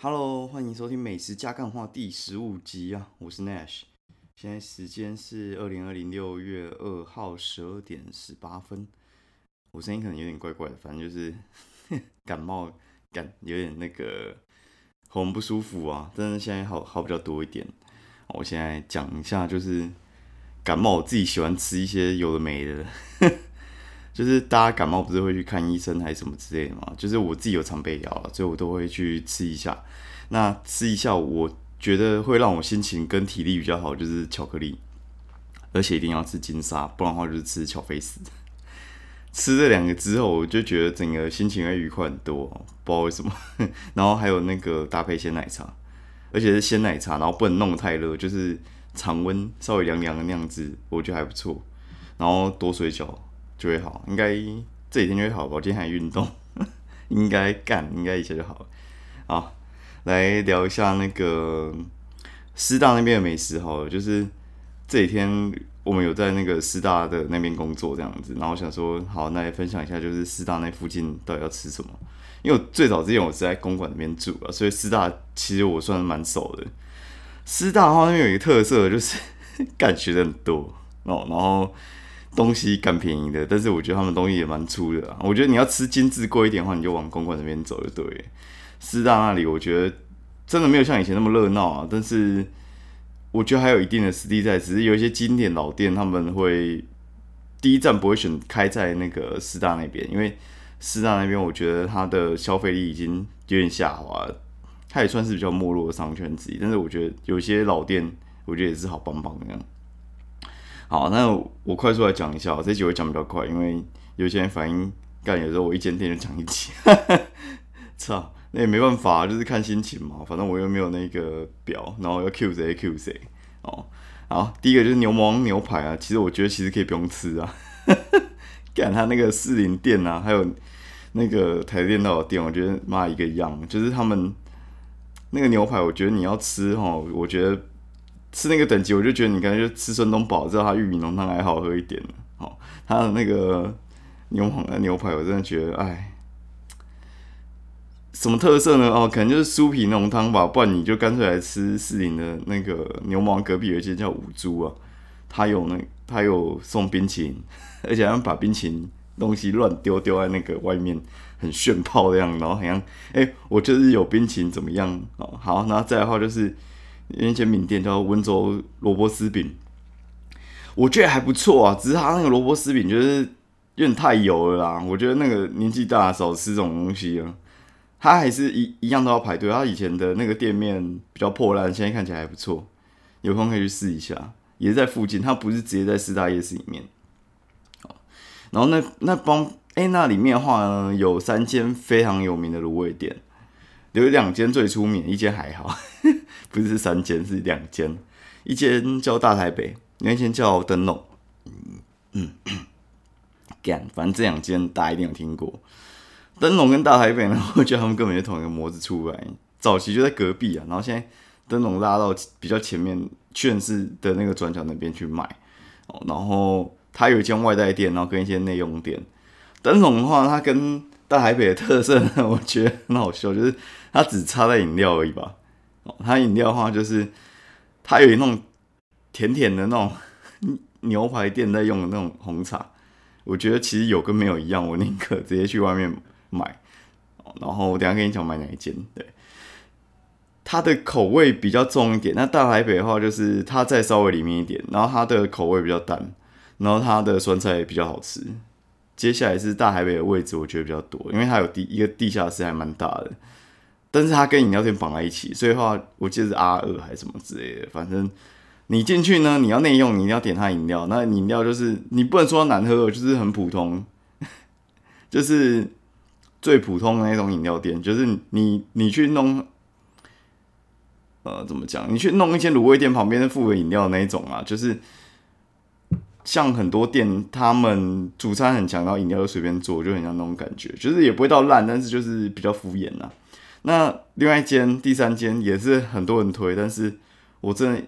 Hello，欢迎收听《美食加干话》第十五集啊！我是 Nash，现在时间是二零二零六月二号十二点十八分。我声音可能有点怪怪的，反正就是 感冒感有点那个喉咙不舒服啊，但是现在好好比较多一点。我现在讲一下，就是感冒我自己喜欢吃一些有的没的。就是大家感冒不是会去看医生还是什么之类的嘛？就是我自己有常备药了，所以我都会去吃一下。那吃一下，我觉得会让我心情跟体力比较好，就是巧克力，而且一定要吃金沙，不然的话就是吃巧菲斯。吃这两个之后，我就觉得整个心情会愉快很多，不知道为什么。然后还有那个搭配鲜奶茶，而且是鲜奶茶，然后不能弄太热，就是常温稍微凉凉的那样子，我觉得还不错。然后多水饺。就会好，应该这几天就会好吧。我今天还运动，应该干，应该一切就好了。好，来聊一下那个师大那边的美食好了。就是这几天我们有在那个师大的那边工作这样子，然后想说，好，那来分享一下，就是师大那附近到底要吃什么。因为最早之前我是在公馆那边住啊，所以师大其实我算蛮熟的。师大的话那边有一个特色，就是干学的很多哦，然后。东西干便宜的，但是我觉得他们东西也蛮粗的。我觉得你要吃精致贵一点的话，你就往公馆那边走就对。师大那里我觉得真的没有像以前那么热闹啊，但是我觉得还有一定的实力在。只是有一些经典老店，他们会第一站不会选开在那个师大那边，因为师大那边我觉得它的消费力已经有点下滑，它也算是比较没落的商圈之一。但是我觉得有些老店，我觉得也是好棒棒的样。好，那我快速来讲一下，这集会讲比较快，因为有些人反应干，有时候我一间店就讲一集，操，那也没办法，就是看心情嘛，反正我又没有那个表，然后要 Q 谁 Q 谁，哦，好，第一个就是牛魔王牛排啊，其实我觉得其实可以不用吃啊，干他那个四零店啊，还有那个台电脑店，我觉得妈一个样，就是他们那个牛排，我觉得你要吃哈，我觉得。吃那个等级，我就觉得你感觉吃孙东宝，知道他玉米浓汤还好喝一点好，他的那个牛黄的牛排，我真的觉得，哎，什么特色呢？哦，可能就是酥皮浓汤吧。不然你就干脆来吃四零的那个牛毛隔壁有一间叫五猪啊，他有那他有送冰淇淋，而且他们把冰淇淋东西乱丢丢在那个外面，很炫炮的样子，然后好像，哎，我就是有冰淇淋怎么样？哦，好，然后再的话就是。有一间名店叫温州萝卜丝饼，我觉得还不错啊，只是它那个萝卜丝饼就是有点太油了啦。我觉得那个年纪大少吃这种东西啊，它还是一一样都要排队。它以前的那个店面比较破烂，现在看起来还不错，有空可以去试一下，也是在附近，它不是直接在四大夜市里面。然后那那帮哎那里面的话呢，有三间非常有名的卤味店。有两间最出名，一间还好，不是三间，是两间。一间叫大台北，另一间叫灯笼。嗯嗯，干，反正这两间大家一定有听过。灯笼跟大台北呢，我觉得他们根本就同一个模子出来，早期就在隔壁啊。然后现在灯笼拉到比较前面，劝世的那个转角那边去卖。哦，然后它有一间外带店，然后跟一间内用店。灯笼的话，它跟大台北的特色，我觉得很好笑，就是它只差在饮料而已吧。它饮料的话，就是它有那种甜甜的那种 牛排店在用的那种红茶。我觉得其实有跟没有一样，我宁可直接去外面买。然后我等下跟你讲买哪一间。对，它的口味比较重一点。那大台北的话，就是它再稍微里面一点，然后它的口味比较淡，然后它的酸菜也比较好吃。接下来是大台北的位置，我觉得比较多，因为它有地一个地下室还蛮大的，但是它跟饮料店绑在一起，所以的话我记得是 R 二还是什么之类的。反正你进去呢，你要内用，你一定要点它饮料。那饮料就是你不能说难喝，就是很普通，就是最普通的那种饮料店。就是你你去弄，呃，怎么讲？你去弄一间卤味店旁边的附个饮料那一种啊，就是。像很多店，他们主餐很强，然后饮料就随便做，就很像那种感觉，就是也不会到烂，但是就是比较敷衍呐。那另外一间、第三间也是很多人推，但是我真的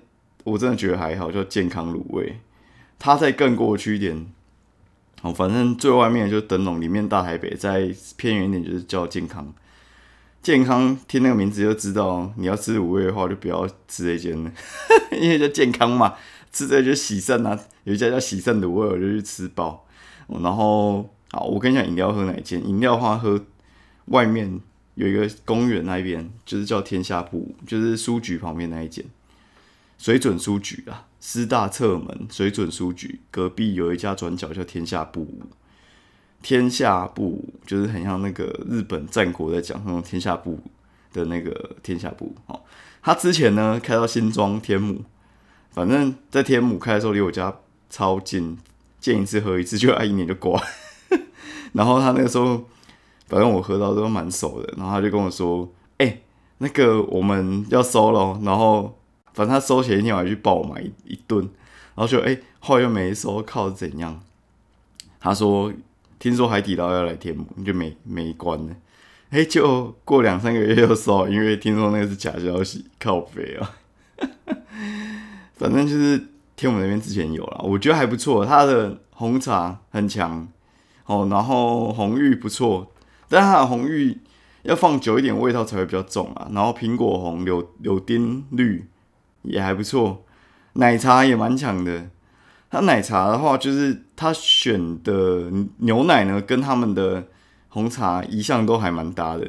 我真的觉得还好，叫健康卤味。它再更过去一点，哦，反正最外面就是灯笼，里面大台北，在偏远一点就是叫健康。健康听那个名字就知道，你要吃卤味的话就不要吃这间了，因为叫健康嘛，吃这就喜胜啊。有一家叫喜胜卤味，我就去吃饱。然后，好，我跟你讲饮料喝哪一间？饮料的话喝外面有一个公园那边，就是叫天下布，就是书局旁边那一间，水准书局啊，师大侧门水准书局隔壁有一家转角叫天下布。天下布就是很像那个日本战国在讲那种天下布的那个天下布哦。他之前呢开到新庄天母，反正在天母开的时候离我家超近，见一次喝一次，就爱一年就挂。然后他那个时候，反正我喝到都蛮熟的，然后他就跟我说：“哎，那个我们要收了。”然后反正他收前一天我还去爆买一一顿，然后就哎后来又没收，靠怎样？他说。听说海底捞要来天母，就没没关了。哎，就过两三个月又收，因为听说那个是假消息，靠肥啊。反正就是天母那边之前有了，我觉得还不错。它的红茶很强哦，然后红玉不错，但它的红玉要放久一点，味道才会比较重啊。然后苹果红、柳柳丁绿也还不错，奶茶也蛮强的。它奶茶的话，就是他选的牛奶呢，跟他们的红茶一向都还蛮搭的。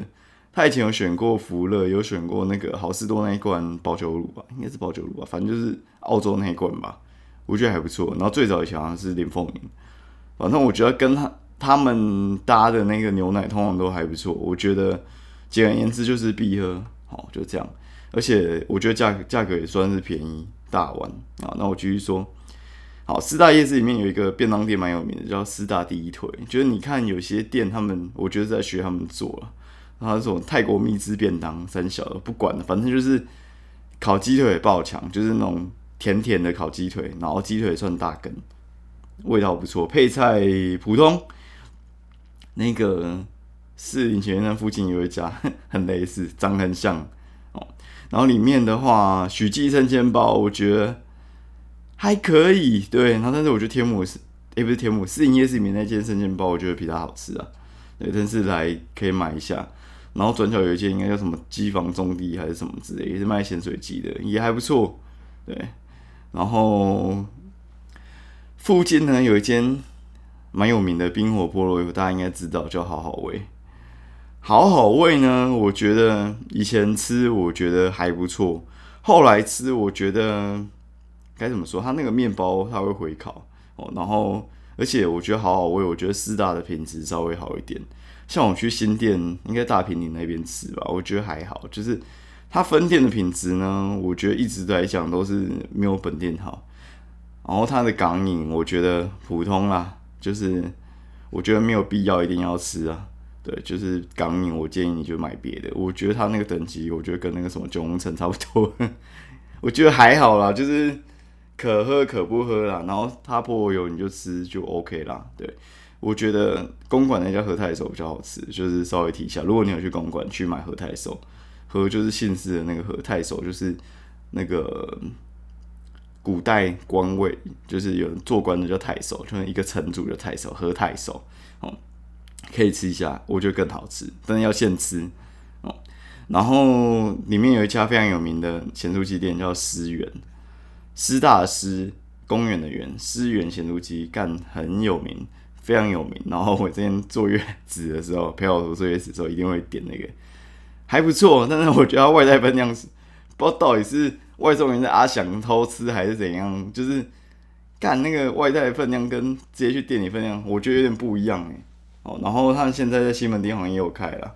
他以前有选过福乐，有选过那个好事多那一罐保酒乳吧，应该是保酒乳吧，反正就是澳洲那一罐吧，我觉得还不错。然后最早以前好像是林凤鸣，反正我觉得跟他他们搭的那个牛奶通常都还不错。我觉得简而言之就是必喝，好就这样。而且我觉得价格价格也算是便宜，大碗啊。那我继续说。好，四大夜市里面有一个便当店蛮有名的，叫四大第一腿。就是你看有些店，他们我觉得在学他们做了，然后这种泰国蜜汁便当，三小的不管了，反正就是烤鸡腿爆强，就是那种甜甜的烤鸡腿，然后鸡腿算大根，味道不错，配菜普通。那个士林前院附近有一家 很类似，长很像哦。然后里面的话，许记生煎包，我觉得。还可以，对，然后但是我觉得天母是，也不是天母，是营业室里面那间生煎包，我觉得比它好吃啊。对，但是来可以买一下。然后转角有一间应该叫什么机房种地还是什么之类，也是卖咸水鸡的，也还不错。对，然后附近呢有一间蛮有名的冰火菠萝油，大家应该知道叫好好味。好好味呢，我觉得以前吃我觉得还不错，后来吃我觉得。该怎么说？它那个面包它会回烤哦，然后而且我觉得好好味，我觉得四大的品质稍微好一点。像我去新店，应该大平岭那边吃吧，我觉得还好。就是它分店的品质呢，我觉得一直来讲都是没有本店好。然后它的港饮，我觉得普通啦，就是我觉得没有必要一定要吃啊。对，就是港饮，我建议你就买别的。我觉得它那个等级，我觉得跟那个什么九龙城差不多。我觉得还好啦，就是。可喝可不喝啦，然后它泼油你就吃就 OK 啦。对我觉得公馆那家和太守比较好吃，就是稍微提一下。如果你有去公馆去买和太守，和就是姓氏的那个和太守，就是那个古代官位，就是有人做官的叫太守，就是一个城主叫太守，和太守哦，可以吃一下，我觉得更好吃，但是要现吃哦。然后里面有一家非常有名的咸酥鸡店叫思源。师大师公园的园，思源咸酥鸡干很有名，非常有名。然后我之前坐月子的时候，陪我坐月子的时候，一定会点那个，还不错。但是我觉得外带分量是，不知道到底是外送员在阿翔偷吃还是怎样，就是干那个外带分量跟直接去店里分量，我觉得有点不一样哎。哦，然后他现在在西门町好像也有开了，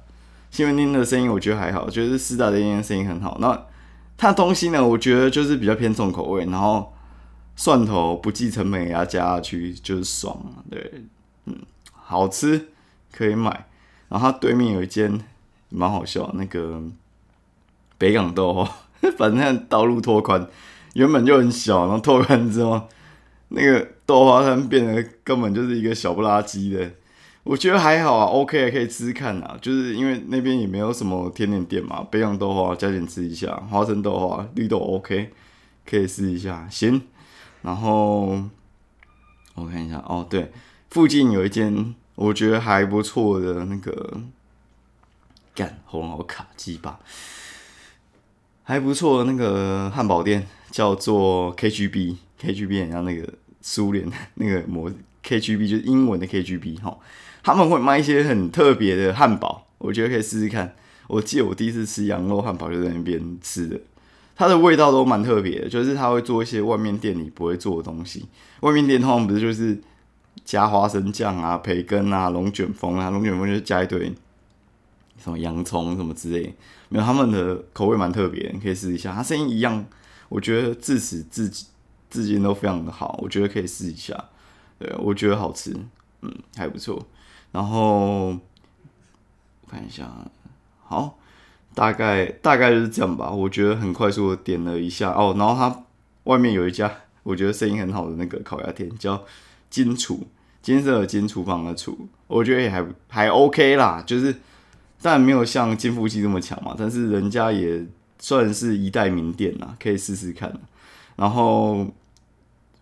西门町的生意我觉得还好，就是四大的店生意很好。那他东西呢，我觉得就是比较偏重口味，然后蒜头不计成本给他加下去就是爽，对，嗯，好吃可以买。然后他对面有一间蛮好笑，那个北港豆花，反正道路拓宽，原本就很小，然后拓宽之后，那个豆花摊变得根本就是一个小不拉几的。我觉得还好啊，OK，可以吃吃看啊。就是因为那边也没有什么甜点店嘛，北洋豆花加点吃一下，花生豆花、绿豆 OK，可以试一下。行，然后我看一下哦，对，附近有一间我觉得还不错的那个干喉咙好卡鸡巴，还不错。那个汉堡店叫做 KGB，KGB 很像那个苏联 那个模 KGB，就是英文的 KGB 哈。他们会卖一些很特别的汉堡，我觉得可以试试看。我记得我第一次吃羊肉汉堡就在那边吃的，它的味道都蛮特别的，就是他会做一些外面店里不会做的东西。外面店通常不是就是加花生酱啊、培根啊、龙卷风啊，龙卷风就是加一堆什么洋葱什么之类，没有他们的口味蛮特别，你可以试一下。它声音一样，我觉得自始至至今都非常的好，我觉得可以试一下。对，我觉得好吃，嗯，还不错。然后我看一下，好，大概大概就是这样吧。我觉得很快速的点了一下哦，然后它外面有一家我觉得声音很好的那个烤鸭店，叫金厨，金色的金厨房的厨，我觉得也还还 OK 啦，就是但没有像金富记这么强嘛，但是人家也算是一代名店啦，可以试试看。然后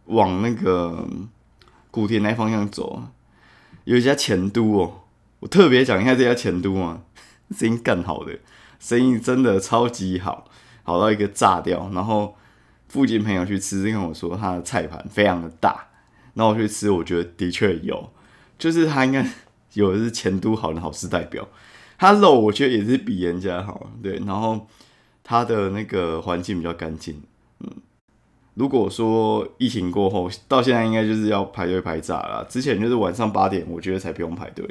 往那个古田那方向走。有一家前都哦，我特别讲一下这家前都啊，声音更好的，生意真的超级好，好到一个炸掉。然后附近朋友去吃，跟我说他的菜盘非常的大，那我去吃，我觉得的确有，就是他应该 有的是前都好的好事代表，他肉我觉得也是比人家好，对，然后他的那个环境比较干净，嗯。如果说疫情过后，到现在应该就是要排队排炸了。之前就是晚上八点，我觉得才不用排队，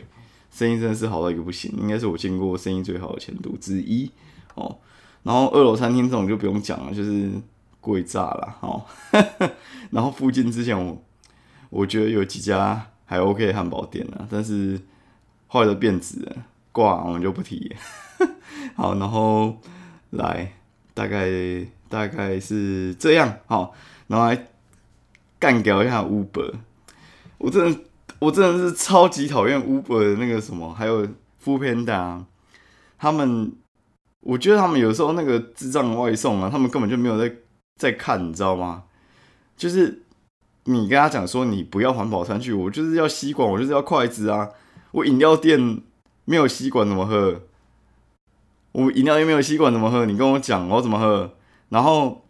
生意真的是好到一个不行，应该是我见过生意最好的前途之一哦。然后二楼餐厅这种就不用讲了，就是贵炸了哦。然后附近之前我我觉得有几家还 OK 汉堡店啊，但是后来都变质了，挂我们就不提。好，然后来大概。大概是这样，好，然后来干掉一下 Uber。我真的，我真的是超级讨厌 Uber 的那个什么，还有 f o o Panda。他们，我觉得他们有时候那个智障外送啊，他们根本就没有在在看，你知道吗？就是你跟他讲说你不要环保餐具，我就是要吸管，我就是要筷子啊。我饮料店没有吸管怎么喝？我饮料又没有吸管怎么喝？你跟我讲，我怎么喝？然后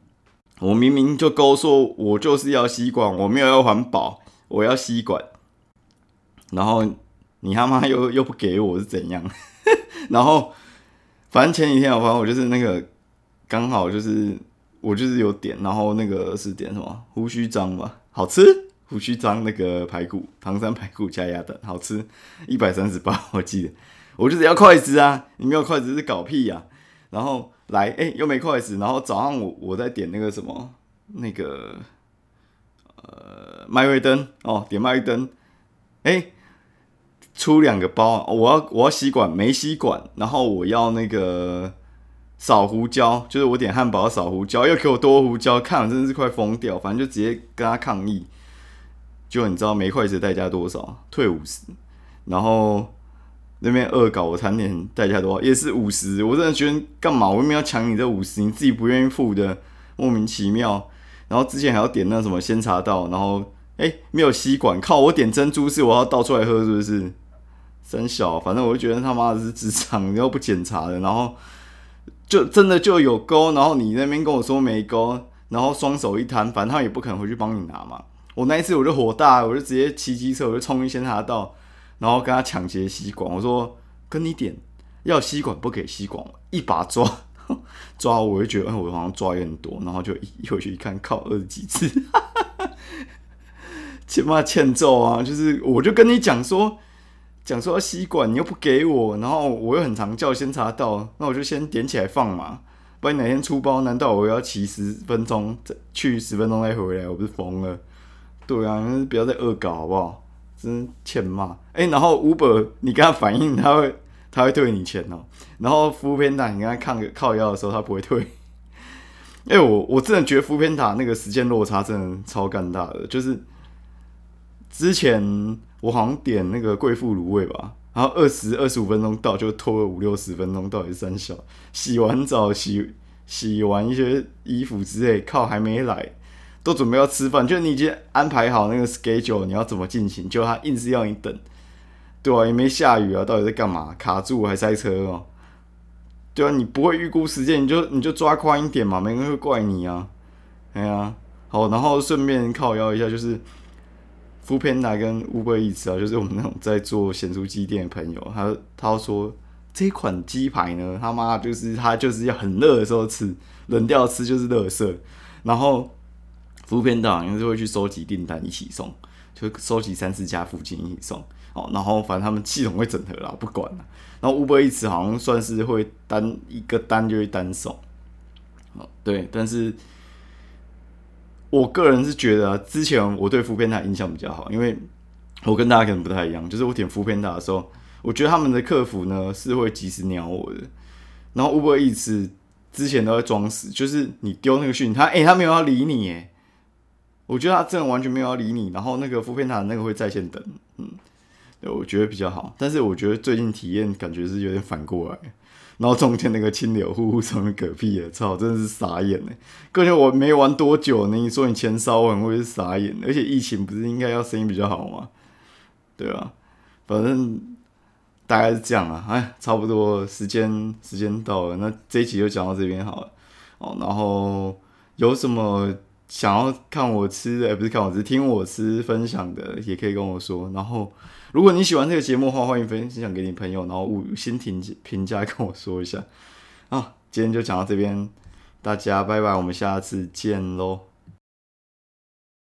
我明明就勾说，我就是要吸管，我没有要环保，我要吸管。然后你他妈又又不给我是怎样？然后反正前几天我反正我就是那个刚好就是我就是有点，然后那个是点什么胡须章吧，好吃胡须章那个排骨，唐山排骨加鸭蛋，好吃一百三十八，我记得我就是要筷子啊，你没有筷子是搞屁呀？然后。来，哎，又没筷子。然后早上我我在点那个什么，那个呃麦味登哦，点麦味登，哎，出两个包，我要我要吸管没吸管，然后我要那个少胡椒，就是我点汉堡少胡椒，又给我多胡椒，看了真的是快疯掉。反正就直接跟他抗议，就你知道没筷子代价多少？退五十，然后。那边恶搞我餐点代价多少？也是五十。我真的觉得干嘛？我为什么要抢你这五十？你自己不愿意付的，莫名其妙。然后之前还要点那什么鲜茶道，然后哎没有吸管，靠我点珍珠是我要倒出来喝是不是？真小，反正我就觉得他妈的是职场，又不检查的，然后就真的就有勾，然后你那边跟我说没勾，然后双手一摊，反正他也不可能回去帮你拿嘛。我那一次我就火大，我就直接骑机车，我就冲去鲜茶道。然后跟他抢劫吸管，我说跟你点要吸管不给吸管，一把抓 抓，我就觉得我好像抓有点多，然后就一回去一看，靠二十几次，起码欠揍啊！就是我就跟你讲说，讲说要吸管，你又不给我，然后我又很常叫先查到，那我就先点起来放嘛，不然哪天出包，难道我要骑十分钟再去十分钟再回来？我不是疯了？对啊，不要再恶搞好不好？真欠骂哎！然后 Uber 你跟他反映，他会他会退你钱哦。然后服务偏打你跟他抗靠腰的时候，他不会退。哎，我我真的觉得服务偏打那个时间落差真的超尴尬的。就是之前我好像点那个贵妇卤味吧，然后二十二十五分钟到，就拖了五六十分钟，到底是三小洗完澡洗洗完一些衣服之类，靠还没来。都准备要吃饭，就你已经安排好那个 schedule，你要怎么进行？就他硬是要你等，对啊，也没下雨啊，到底在干嘛？卡住还塞车哦？对啊，你不会预估时间，你就你就抓宽一点嘛，没人会怪你啊。哎呀，好，然后顺便靠邀一下，就是 f o o Panda 跟 Uber Eats 啊，就是我们那种在做咸酥鸡店的朋友，他他说这款鸡排呢，他妈就是他就是要很热的时候吃，冷掉吃就是垃圾。然后 f o o Panda 好像是会去收集订单一起送，就收集三四家附近一起送。哦，然后反正他们系统会整合啦，不管了。然后 Uber Eats 好像算是会单一个单就会单送。哦，对，但是我个人是觉得，之前我对福片大印象比较好，因为我跟大家可能不太一样，就是我点福片大的时候，我觉得他们的客服呢是会及时鸟我的。然后 Uber Eats 之前都在装死，就是你丢那个讯，他哎他没有要理你哎，我觉得他真的完全没有要理你。然后那个福片塔那个会在线等，嗯。对我觉得比较好，但是我觉得最近体验感觉是有点反过来，然后中间那个清流呼呼上面嗝屁了，操，真的是傻眼呢。而且我没玩多久呢，你说你钱烧完，我也是傻眼。而且疫情不是应该要生意比较好吗？对啊，反正大概是这样啊。哎，差不多时间时间到了，那这一集就讲到这边好了。哦，然后有什么想要看我吃的，不是看我吃，听我吃分享的，也可以跟我说。然后。如果你喜欢这个节目的话，欢迎分享给你朋友，然后五星评评价跟我说一下。啊，今天就讲到这边，大家拜拜，我们下次见喽。